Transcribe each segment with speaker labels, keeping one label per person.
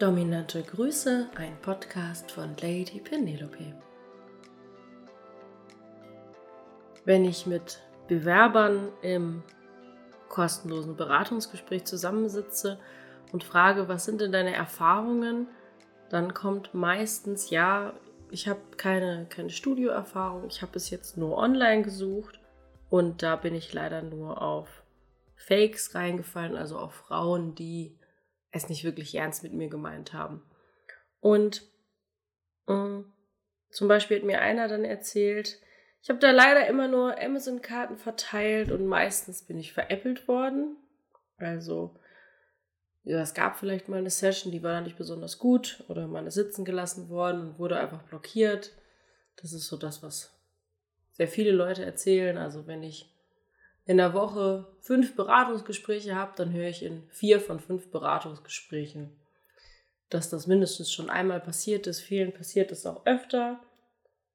Speaker 1: Dominante Grüße, ein Podcast von Lady Penelope. Wenn ich mit Bewerbern im kostenlosen Beratungsgespräch zusammensitze und frage, was sind denn deine Erfahrungen, dann kommt meistens, ja, ich habe keine, keine Studioerfahrung, ich habe bis jetzt nur online gesucht und da bin ich leider nur auf Fakes reingefallen, also auf Frauen, die es nicht wirklich ernst mit mir gemeint haben. Und äh, zum Beispiel hat mir einer dann erzählt, ich habe da leider immer nur Amazon-Karten verteilt und meistens bin ich veräppelt worden. Also, ja, es gab vielleicht mal eine Session, die war dann nicht besonders gut oder man ist sitzen gelassen worden und wurde einfach blockiert. Das ist so das, was sehr viele Leute erzählen. Also, wenn ich in der Woche fünf Beratungsgespräche habe, dann höre ich in vier von fünf Beratungsgesprächen, dass das mindestens schon einmal passiert ist. Vielen passiert es auch öfter.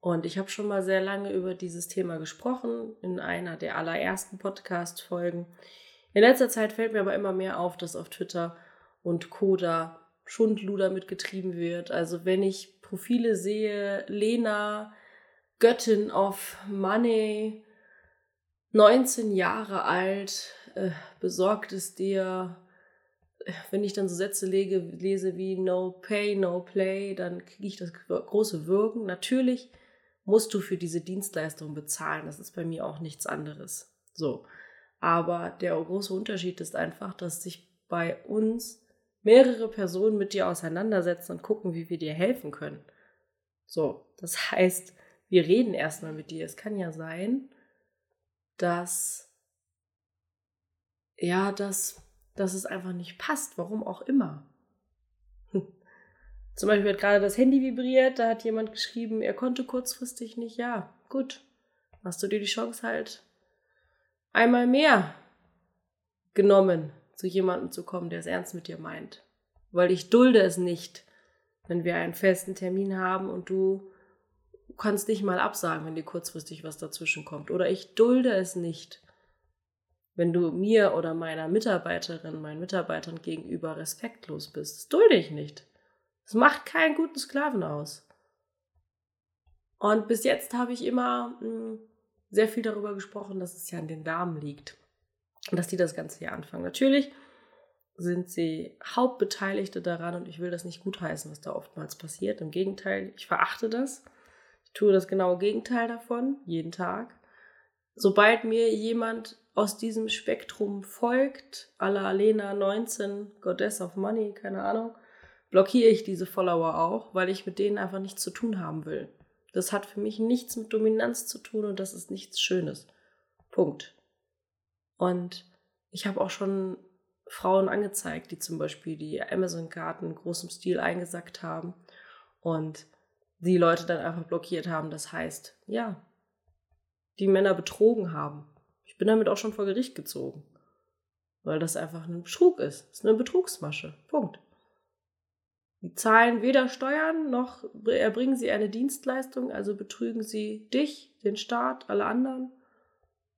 Speaker 1: Und ich habe schon mal sehr lange über dieses Thema gesprochen in einer der allerersten Podcast-Folgen. In letzter Zeit fällt mir aber immer mehr auf, dass auf Twitter und Coda Schundluder mitgetrieben wird. Also wenn ich Profile sehe, Lena, Göttin of Money, 19 Jahre alt, äh, besorgt es dir, äh, wenn ich dann so Sätze lege, lese wie No Pay, No Play, dann kriege ich das große Wirken. Natürlich musst du für diese Dienstleistung bezahlen. Das ist bei mir auch nichts anderes. So. Aber der große Unterschied ist einfach, dass sich bei uns mehrere Personen mit dir auseinandersetzen und gucken, wie wir dir helfen können. So. Das heißt, wir reden erstmal mit dir. Es kann ja sein, dass, ja, dass, dass es einfach nicht passt, warum auch immer. Zum Beispiel hat gerade das Handy vibriert, da hat jemand geschrieben, er konnte kurzfristig nicht. Ja, gut. Hast du dir die Chance halt einmal mehr genommen, zu jemandem zu kommen, der es ernst mit dir meint. Weil ich dulde es nicht, wenn wir einen festen Termin haben und du kannst nicht mal absagen, wenn dir kurzfristig was dazwischen kommt. Oder ich dulde es nicht, wenn du mir oder meiner Mitarbeiterin, meinen Mitarbeitern gegenüber respektlos bist. Das dulde ich nicht. Das macht keinen guten Sklaven aus. Und bis jetzt habe ich immer hm, sehr viel darüber gesprochen, dass es ja an den Damen liegt. Und dass die das Ganze hier anfangen. Natürlich sind sie Hauptbeteiligte daran und ich will das nicht gutheißen, was da oftmals passiert. Im Gegenteil, ich verachte das. Ich tue das genaue Gegenteil davon, jeden Tag. Sobald mir jemand aus diesem Spektrum folgt, à la Lena 19, Goddess of Money, keine Ahnung, blockiere ich diese Follower auch, weil ich mit denen einfach nichts zu tun haben will. Das hat für mich nichts mit Dominanz zu tun und das ist nichts Schönes. Punkt. Und ich habe auch schon Frauen angezeigt, die zum Beispiel die Amazon-Karten in großem Stil eingesackt haben und die Leute dann einfach blockiert haben. Das heißt, ja, die Männer betrogen haben. Ich bin damit auch schon vor Gericht gezogen. Weil das einfach ein Betrug ist. Das ist eine Betrugsmasche. Punkt. Die zahlen weder Steuern noch erbringen sie eine Dienstleistung, also betrügen sie dich, den Staat, alle anderen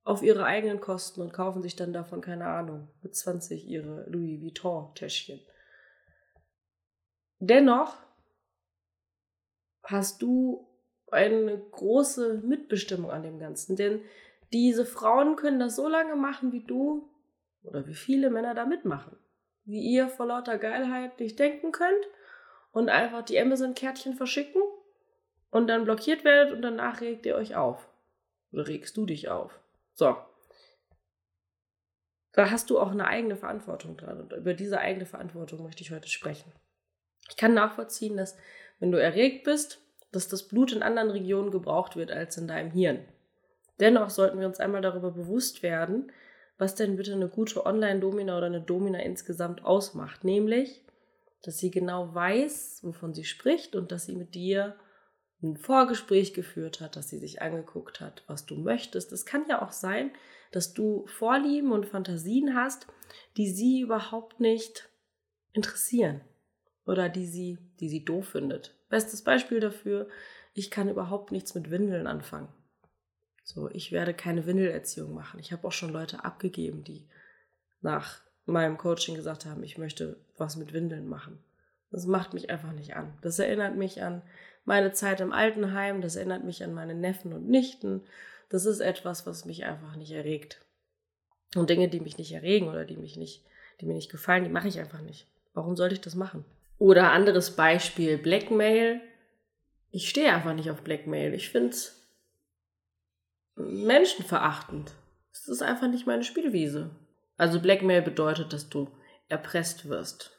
Speaker 1: auf ihre eigenen Kosten und kaufen sich dann davon, keine Ahnung, mit 20 ihre Louis Vuitton-Täschchen. Dennoch hast du eine große Mitbestimmung an dem Ganzen. Denn diese Frauen können das so lange machen, wie du oder wie viele Männer da mitmachen. Wie ihr vor lauter Geilheit nicht denken könnt und einfach die Amazon-Kärtchen verschicken und dann blockiert werdet und danach regt ihr euch auf. Oder regst du dich auf. So. Da hast du auch eine eigene Verantwortung dran und über diese eigene Verantwortung möchte ich heute sprechen. Ich kann nachvollziehen, dass wenn du erregt bist, dass das Blut in anderen Regionen gebraucht wird als in deinem Hirn. Dennoch sollten wir uns einmal darüber bewusst werden, was denn bitte eine gute Online-Domina oder eine Domina insgesamt ausmacht. Nämlich, dass sie genau weiß, wovon sie spricht und dass sie mit dir ein Vorgespräch geführt hat, dass sie sich angeguckt hat, was du möchtest. Es kann ja auch sein, dass du Vorlieben und Fantasien hast, die sie überhaupt nicht interessieren oder die sie, die sie doof findet. Bestes Beispiel dafür, ich kann überhaupt nichts mit Windeln anfangen. So, ich werde keine Windelerziehung machen. Ich habe auch schon Leute abgegeben, die nach meinem Coaching gesagt haben, ich möchte was mit Windeln machen. Das macht mich einfach nicht an. Das erinnert mich an meine Zeit im Altenheim, das erinnert mich an meine Neffen und Nichten. Das ist etwas, was mich einfach nicht erregt. Und Dinge, die mich nicht erregen oder die mich nicht, die mir nicht gefallen, die mache ich einfach nicht. Warum sollte ich das machen? Oder anderes Beispiel, Blackmail. Ich stehe einfach nicht auf Blackmail. Ich finde es menschenverachtend. Es ist einfach nicht meine Spielwiese. Also Blackmail bedeutet, dass du erpresst wirst.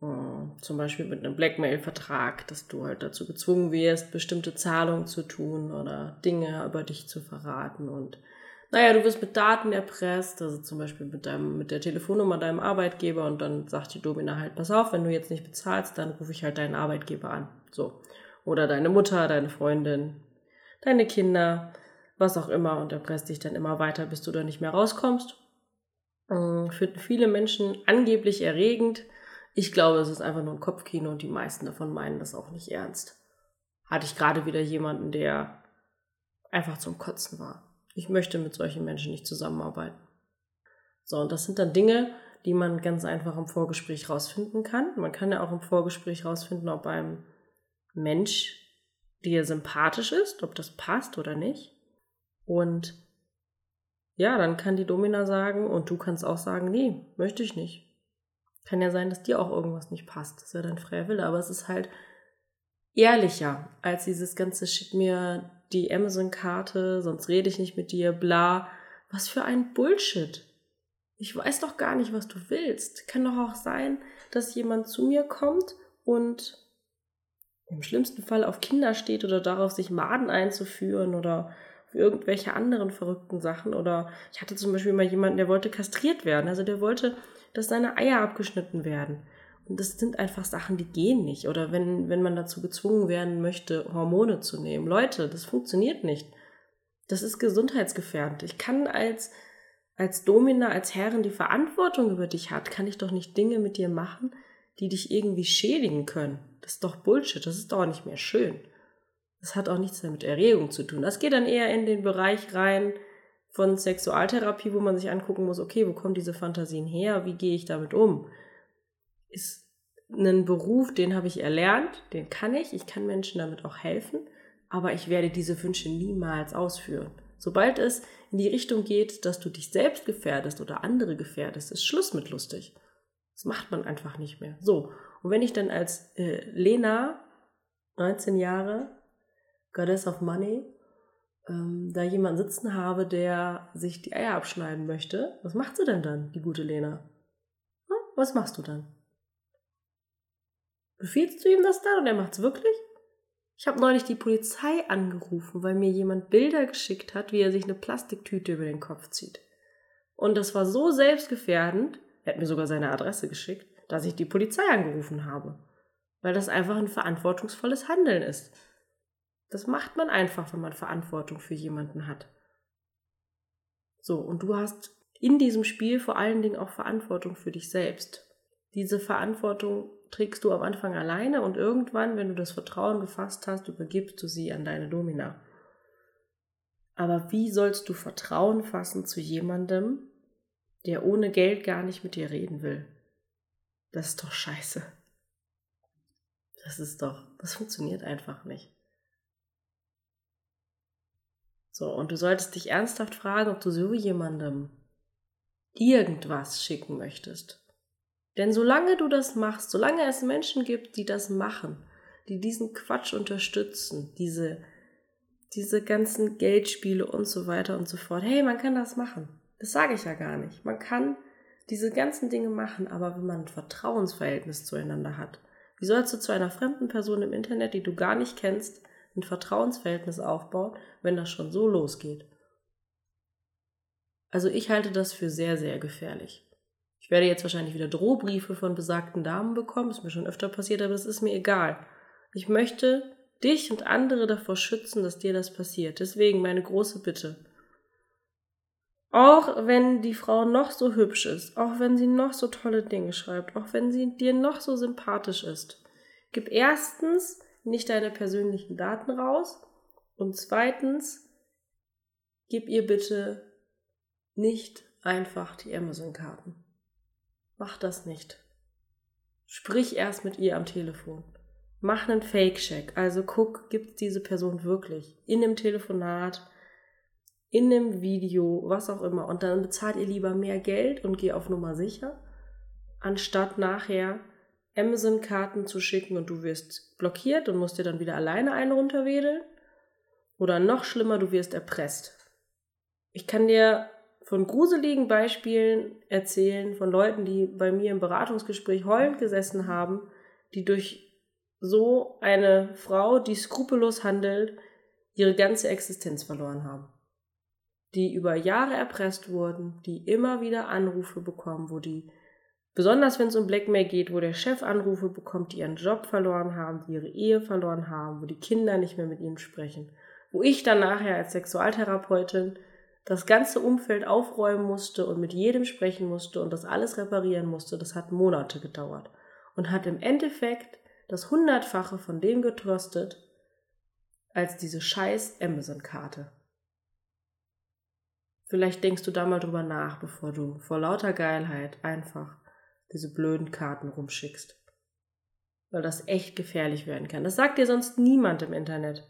Speaker 1: Hm, zum Beispiel mit einem Blackmail-Vertrag, dass du halt dazu gezwungen wirst, bestimmte Zahlungen zu tun oder Dinge über dich zu verraten. Und naja, du wirst mit Daten erpresst, also zum Beispiel mit, deinem, mit der Telefonnummer deinem Arbeitgeber und dann sagt die Domina halt, pass auf, wenn du jetzt nicht bezahlst, dann rufe ich halt deinen Arbeitgeber an. So. Oder deine Mutter, deine Freundin, deine Kinder, was auch immer und erpresst dich dann immer weiter, bis du da nicht mehr rauskommst. Hm, für viele Menschen angeblich erregend, ich glaube, es ist einfach nur ein Kopfkino und die meisten davon meinen das auch nicht ernst. Hatte ich gerade wieder jemanden, der einfach zum Kotzen war. Ich möchte mit solchen Menschen nicht zusammenarbeiten. So, und das sind dann Dinge, die man ganz einfach im Vorgespräch rausfinden kann. Man kann ja auch im Vorgespräch rausfinden, ob ein Mensch dir sympathisch ist, ob das passt oder nicht. Und ja, dann kann die Domina sagen und du kannst auch sagen, nee, möchte ich nicht. Kann ja sein, dass dir auch irgendwas nicht passt. Das ist ja dein freier Wille, aber es ist halt ehrlicher als dieses ganze schick mir die Amazon-Karte, sonst rede ich nicht mit dir, bla. Was für ein Bullshit. Ich weiß doch gar nicht, was du willst. Kann doch auch sein, dass jemand zu mir kommt und im schlimmsten Fall auf Kinder steht oder darauf, sich Maden einzuführen oder irgendwelche anderen verrückten Sachen. Oder ich hatte zum Beispiel mal jemanden, der wollte kastriert werden. Also der wollte dass seine Eier abgeschnitten werden. Das sind einfach Sachen, die gehen nicht. Oder wenn, wenn man dazu gezwungen werden möchte, Hormone zu nehmen. Leute, das funktioniert nicht. Das ist gesundheitsgefährdend. Ich kann als, als Domina, als Herrin, die Verantwortung über dich hat, kann ich doch nicht Dinge mit dir machen, die dich irgendwie schädigen können. Das ist doch Bullshit. Das ist doch nicht mehr schön. Das hat auch nichts mehr mit Erregung zu tun. Das geht dann eher in den Bereich rein, von Sexualtherapie, wo man sich angucken muss, okay, wo kommen diese Fantasien her, wie gehe ich damit um? Ist ein Beruf, den habe ich erlernt, den kann ich, ich kann Menschen damit auch helfen, aber ich werde diese Wünsche niemals ausführen. Sobald es in die Richtung geht, dass du dich selbst gefährdest oder andere gefährdest, ist Schluss mit lustig. Das macht man einfach nicht mehr. So, und wenn ich dann als äh, Lena, 19 Jahre, Goddess of Money, ähm, da jemanden sitzen habe, der sich die Eier abschneiden möchte, was macht sie denn dann, die gute Lena? Hm? Was machst du dann? Befiehlst du ihm das dann und er macht's wirklich? Ich habe neulich die Polizei angerufen, weil mir jemand Bilder geschickt hat, wie er sich eine Plastiktüte über den Kopf zieht. Und das war so selbstgefährdend, er hat mir sogar seine Adresse geschickt, dass ich die Polizei angerufen habe. Weil das einfach ein verantwortungsvolles Handeln ist. Das macht man einfach, wenn man Verantwortung für jemanden hat. So, und du hast in diesem Spiel vor allen Dingen auch Verantwortung für dich selbst. Diese Verantwortung trägst du am Anfang alleine und irgendwann, wenn du das Vertrauen gefasst hast, übergibst du sie an deine Domina. Aber wie sollst du Vertrauen fassen zu jemandem, der ohne Geld gar nicht mit dir reden will? Das ist doch scheiße. Das ist doch, das funktioniert einfach nicht. So, und du solltest dich ernsthaft fragen, ob du so jemandem irgendwas schicken möchtest. Denn solange du das machst, solange es Menschen gibt, die das machen, die diesen Quatsch unterstützen, diese, diese ganzen Geldspiele und so weiter und so fort, hey, man kann das machen. Das sage ich ja gar nicht. Man kann diese ganzen Dinge machen, aber wenn man ein Vertrauensverhältnis zueinander hat, wie sollst du zu einer fremden Person im Internet, die du gar nicht kennst, ein Vertrauensverhältnis aufbaut, wenn das schon so losgeht. Also ich halte das für sehr, sehr gefährlich. Ich werde jetzt wahrscheinlich wieder Drohbriefe von besagten Damen bekommen, ist mir schon öfter passiert, aber es ist mir egal. Ich möchte dich und andere davor schützen, dass dir das passiert. Deswegen meine große Bitte. Auch wenn die Frau noch so hübsch ist, auch wenn sie noch so tolle Dinge schreibt, auch wenn sie dir noch so sympathisch ist, gib erstens nicht deine persönlichen Daten raus. Und zweitens, gib ihr bitte nicht einfach die Amazon-Karten. Mach das nicht. Sprich erst mit ihr am Telefon. Mach einen Fake-Check. Also guck, gibt es diese Person wirklich in dem Telefonat, in dem Video, was auch immer. Und dann bezahlt ihr lieber mehr Geld und geh auf Nummer sicher, anstatt nachher Amazon-Karten zu schicken und du wirst blockiert und musst dir dann wieder alleine einen runterwedeln. Oder noch schlimmer, du wirst erpresst. Ich kann dir von gruseligen Beispielen erzählen, von Leuten, die bei mir im Beratungsgespräch heulend gesessen haben, die durch so eine Frau, die skrupellos handelt, ihre ganze Existenz verloren haben. Die über Jahre erpresst wurden, die immer wieder Anrufe bekommen, wo die, besonders wenn es um Blackmail geht, wo der Chef Anrufe bekommt, die ihren Job verloren haben, die ihre Ehe verloren haben, wo die Kinder nicht mehr mit ihnen sprechen. Wo ich dann nachher als Sexualtherapeutin das ganze Umfeld aufräumen musste und mit jedem sprechen musste und das alles reparieren musste, das hat Monate gedauert und hat im Endeffekt das Hundertfache von dem getröstet als diese scheiß Amazon-Karte. Vielleicht denkst du da mal drüber nach, bevor du vor lauter Geilheit einfach diese blöden Karten rumschickst. Weil das echt gefährlich werden kann. Das sagt dir sonst niemand im Internet.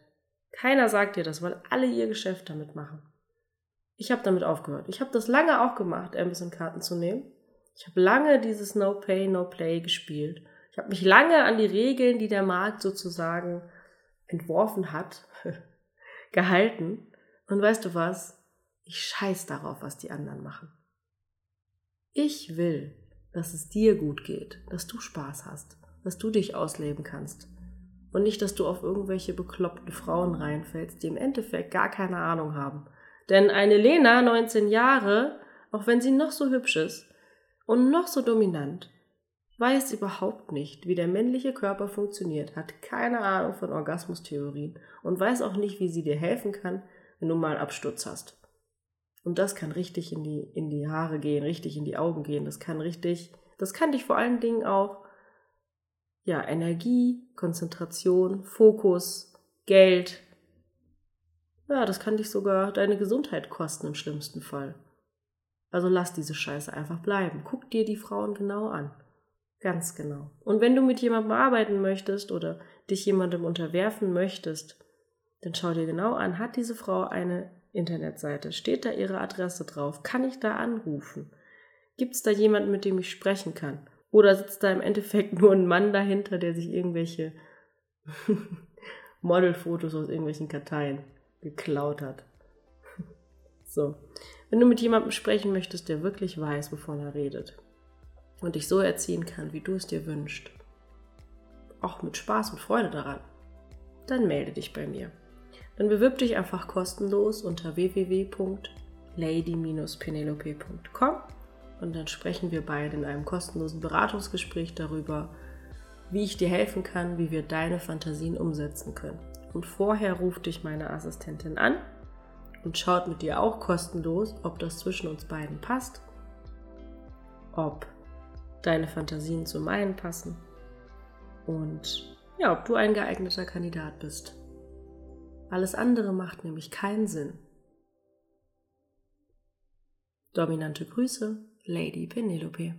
Speaker 1: Keiner sagt dir das, weil alle ihr Geschäft damit machen. Ich habe damit aufgehört. Ich habe das lange auch gemacht, Amazon-Karten zu nehmen. Ich habe lange dieses No Pay, No Play gespielt. Ich habe mich lange an die Regeln, die der Markt sozusagen entworfen hat, gehalten. Und weißt du was? Ich scheiß darauf, was die anderen machen. Ich will, dass es dir gut geht, dass du Spaß hast, dass du dich ausleben kannst. Und nicht, dass du auf irgendwelche bekloppten Frauen reinfällst, die im Endeffekt gar keine Ahnung haben denn eine Lena, 19 Jahre, auch wenn sie noch so hübsch ist und noch so dominant, weiß überhaupt nicht, wie der männliche Körper funktioniert, hat keine Ahnung von Orgasmustheorien und weiß auch nicht, wie sie dir helfen kann, wenn du mal Absturz hast. Und das kann richtig in die, in die Haare gehen, richtig in die Augen gehen. Das kann richtig, das kann dich vor allen Dingen auch, ja, Energie, Konzentration, Fokus, Geld, ja, das kann dich sogar deine Gesundheit kosten im schlimmsten Fall. Also lass diese Scheiße einfach bleiben. Guck dir die Frauen genau an. Ganz genau. Und wenn du mit jemandem arbeiten möchtest oder dich jemandem unterwerfen möchtest, dann schau dir genau an, hat diese Frau eine Internetseite? Steht da ihre Adresse drauf? Kann ich da anrufen? Gibt es da jemanden, mit dem ich sprechen kann? Oder sitzt da im Endeffekt nur ein Mann dahinter, der sich irgendwelche Modelfotos aus irgendwelchen Karteien geklaut hat. So. Wenn du mit jemandem sprechen möchtest, der wirklich weiß, wovon er redet und dich so erziehen kann, wie du es dir wünschst, auch mit Spaß und Freude daran, dann melde dich bei mir. Dann bewirb dich einfach kostenlos unter www.lady-penelope.com und dann sprechen wir beide in einem kostenlosen Beratungsgespräch darüber, wie ich dir helfen kann, wie wir deine Fantasien umsetzen können. Und vorher ruft dich meine Assistentin an und schaut mit dir auch kostenlos, ob das zwischen uns beiden passt, ob deine Fantasien zu meinen passen und ja, ob du ein geeigneter Kandidat bist. Alles andere macht nämlich keinen Sinn. Dominante Grüße, Lady Penelope.